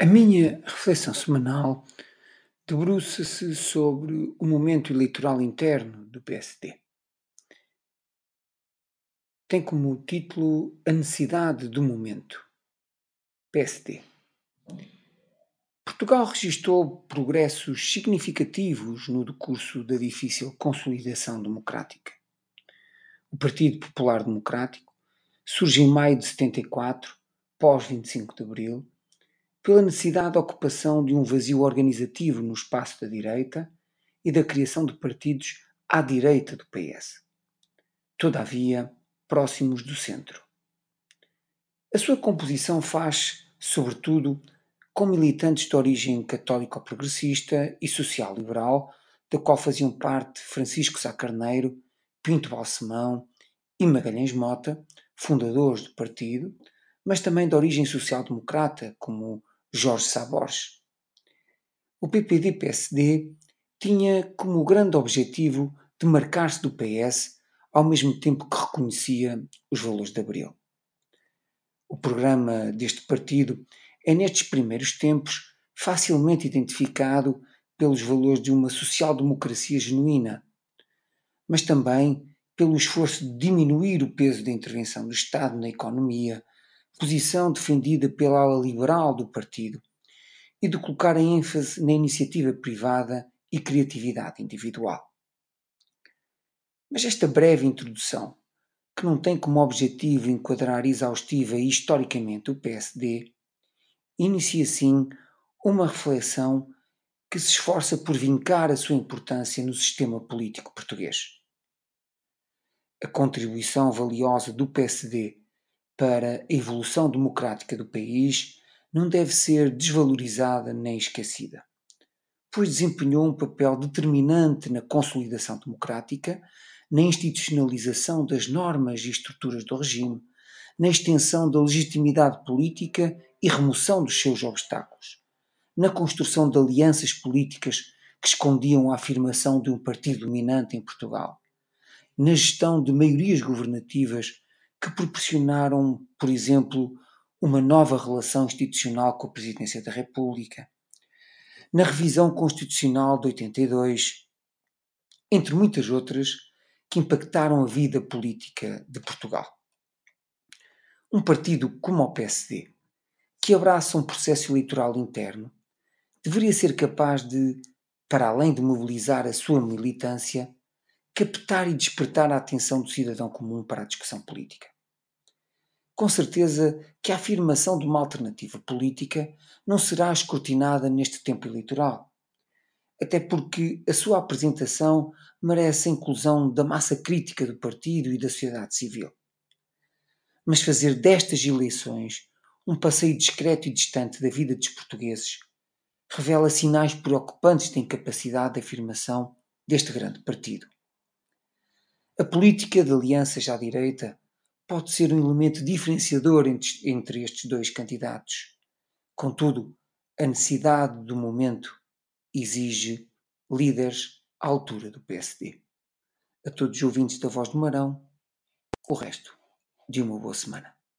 A minha reflexão semanal debruça-se sobre o momento eleitoral interno do PSD. Tem como título A Necessidade do Momento. PSD. Portugal registrou progressos significativos no decurso da difícil consolidação democrática. O Partido Popular Democrático surge em maio de 74, pós 25 de Abril, pela necessidade da ocupação de um vazio organizativo no espaço da direita e da criação de partidos à direita do PS. Todavia, próximos do centro. A sua composição faz, sobretudo, com militantes de origem católico-progressista e social-liberal, da qual faziam parte Francisco Sá Carneiro, Pinto Balsemão e Magalhães Mota, fundadores do partido, mas também de origem social-democrata, como Jorge Sá Borges. O PPD-PSD tinha como grande objetivo demarcar-se do PS ao mesmo tempo que reconhecia os valores de Abril. O programa deste partido é, nestes primeiros tempos, facilmente identificado pelos valores de uma social-democracia genuína, mas também pelo esforço de diminuir o peso da intervenção do Estado na economia, posição defendida pela ala liberal do partido, e de colocar a ênfase na iniciativa privada e criatividade individual. Mas esta breve introdução, que não tem como objetivo enquadrar exaustiva e historicamente o PSD, inicia sim uma reflexão que se esforça por vincar a sua importância no sistema político português. A contribuição valiosa do PSD para a evolução democrática do país não deve ser desvalorizada nem esquecida, pois desempenhou um papel determinante na consolidação democrática, na institucionalização das normas e estruturas do regime, na extensão da legitimidade política e remoção dos seus obstáculos, na construção de alianças políticas que escondiam a afirmação de um partido dominante em Portugal, na gestão de maiorias governativas que proporcionaram, por exemplo, uma nova relação institucional com a Presidência da República, na revisão constitucional de 82, entre muitas outras que impactaram a vida política de Portugal. Um partido como o PSD, que abraça um processo eleitoral interno, deveria ser capaz de, para além de mobilizar a sua militância, captar e despertar a atenção do cidadão comum para a discussão política com certeza que a afirmação de uma alternativa política não será escrutinada neste tempo eleitoral. Até porque a sua apresentação merece a inclusão da massa crítica do partido e da sociedade civil. Mas fazer destas eleições um passeio discreto e distante da vida dos portugueses revela sinais preocupantes da incapacidade de afirmação deste grande partido. A política de alianças à direita pode ser um elemento diferenciador entre, estes dois candidatos. Contudo, a necessidade do momento exige líderes à altura do PSD. A todos os ouvintes da Voz do Marão, o resto de uma boa semana.